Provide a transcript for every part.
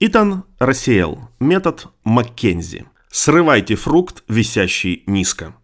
Итан рассеял метод Маккензи. Срывайте фрукт, висящий низко.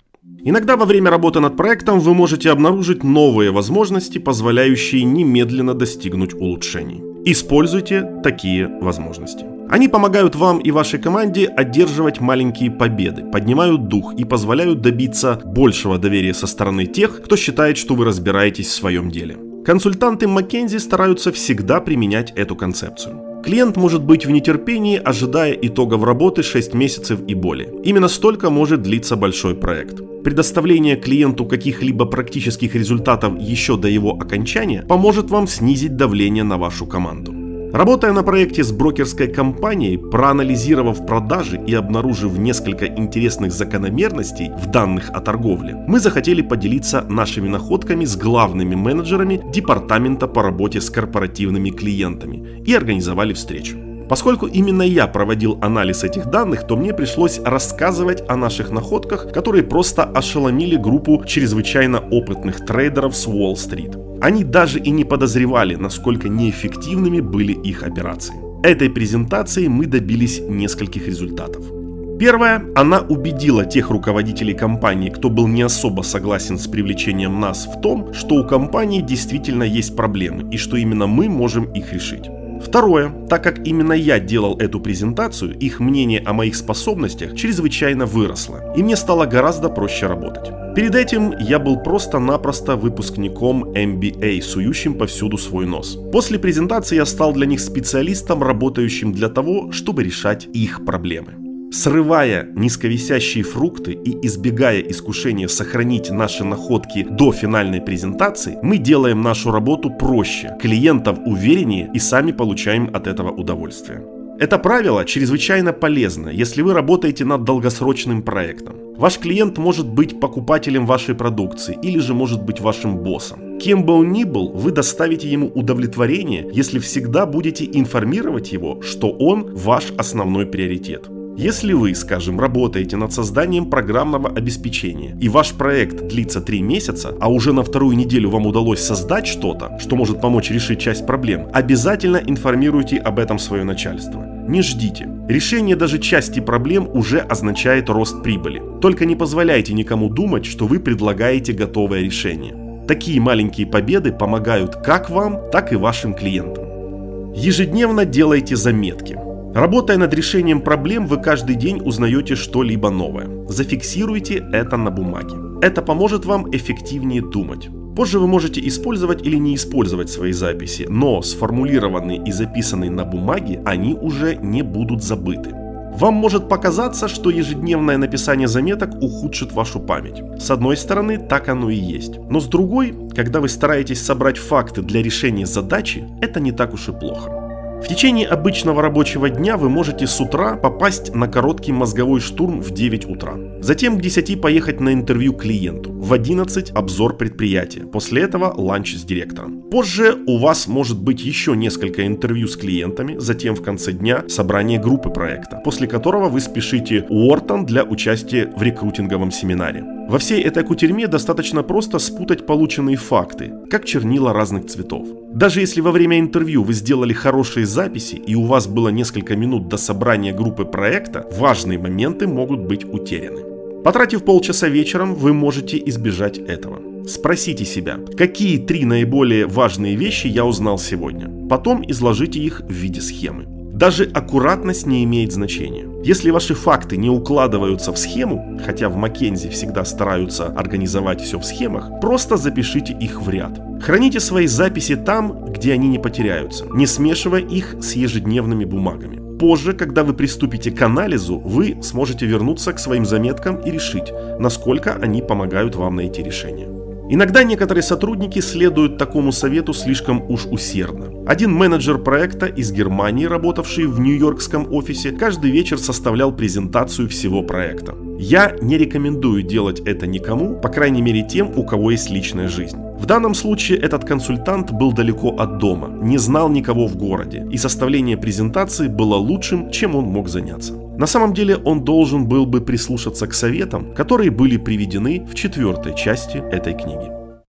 Иногда во время работы над проектом вы можете обнаружить новые возможности, позволяющие немедленно достигнуть улучшений. Используйте такие возможности. Они помогают вам и вашей команде одерживать маленькие победы, поднимают дух и позволяют добиться большего доверия со стороны тех, кто считает, что вы разбираетесь в своем деле. Консультанты McKinsey стараются всегда применять эту концепцию. Клиент может быть в нетерпении, ожидая итогов работы 6 месяцев и более. Именно столько может длиться большой проект. Предоставление клиенту каких-либо практических результатов еще до его окончания поможет вам снизить давление на вашу команду. Работая на проекте с брокерской компанией, проанализировав продажи и обнаружив несколько интересных закономерностей в данных о торговле, мы захотели поделиться нашими находками с главными менеджерами департамента по работе с корпоративными клиентами и организовали встречу. Поскольку именно я проводил анализ этих данных, то мне пришлось рассказывать о наших находках, которые просто ошеломили группу чрезвычайно опытных трейдеров с Уолл-стрит. Они даже и не подозревали, насколько неэффективными были их операции. Этой презентацией мы добились нескольких результатов. Первое, она убедила тех руководителей компании, кто был не особо согласен с привлечением нас в том, что у компании действительно есть проблемы и что именно мы можем их решить. Второе, так как именно я делал эту презентацию, их мнение о моих способностях чрезвычайно выросло, и мне стало гораздо проще работать. Перед этим я был просто-напросто выпускником MBA, сующим повсюду свой нос. После презентации я стал для них специалистом, работающим для того, чтобы решать их проблемы. Срывая низковисящие фрукты и избегая искушения сохранить наши находки до финальной презентации, мы делаем нашу работу проще, клиентов увереннее и сами получаем от этого удовольствие. Это правило чрезвычайно полезно, если вы работаете над долгосрочным проектом. Ваш клиент может быть покупателем вашей продукции или же может быть вашим боссом. Кем бы он ни был, вы доставите ему удовлетворение, если всегда будете информировать его, что он ваш основной приоритет. Если вы, скажем, работаете над созданием программного обеспечения, и ваш проект длится 3 месяца, а уже на вторую неделю вам удалось создать что-то, что может помочь решить часть проблем, обязательно информируйте об этом свое начальство. Не ждите. Решение даже части проблем уже означает рост прибыли. Только не позволяйте никому думать, что вы предлагаете готовое решение. Такие маленькие победы помогают как вам, так и вашим клиентам. Ежедневно делайте заметки. Работая над решением проблем, вы каждый день узнаете что-либо новое. Зафиксируйте это на бумаге. Это поможет вам эффективнее думать. Позже вы можете использовать или не использовать свои записи, но сформулированные и записанные на бумаге они уже не будут забыты. Вам может показаться, что ежедневное написание заметок ухудшит вашу память. С одной стороны, так оно и есть. Но с другой, когда вы стараетесь собрать факты для решения задачи, это не так уж и плохо. В течение обычного рабочего дня вы можете с утра попасть на короткий мозговой штурм в 9 утра. Затем к 10 поехать на интервью клиенту. В 11 обзор предприятия. После этого ланч с директором. Позже у вас может быть еще несколько интервью с клиентами. Затем в конце дня собрание группы проекта. После которого вы спешите Уортон для участия в рекрутинговом семинаре. Во всей этой кутерьме достаточно просто спутать полученные факты, как чернила разных цветов. Даже если во время интервью вы сделали хорошие записи и у вас было несколько минут до собрания группы проекта, важные моменты могут быть утеряны. Потратив полчаса вечером, вы можете избежать этого. Спросите себя, какие три наиболее важные вещи я узнал сегодня. Потом изложите их в виде схемы. Даже аккуратность не имеет значения. Если ваши факты не укладываются в схему, хотя в Маккензи всегда стараются организовать все в схемах, просто запишите их в ряд. Храните свои записи там, где они не потеряются, не смешивая их с ежедневными бумагами. Позже, когда вы приступите к анализу, вы сможете вернуться к своим заметкам и решить, насколько они помогают вам найти решение. Иногда некоторые сотрудники следуют такому совету слишком уж усердно. Один менеджер проекта из Германии, работавший в нью-йоркском офисе, каждый вечер составлял презентацию всего проекта. Я не рекомендую делать это никому, по крайней мере тем, у кого есть личная жизнь. В данном случае этот консультант был далеко от дома, не знал никого в городе, и составление презентации было лучшим, чем он мог заняться. На самом деле он должен был бы прислушаться к советам, которые были приведены в четвертой части этой книги.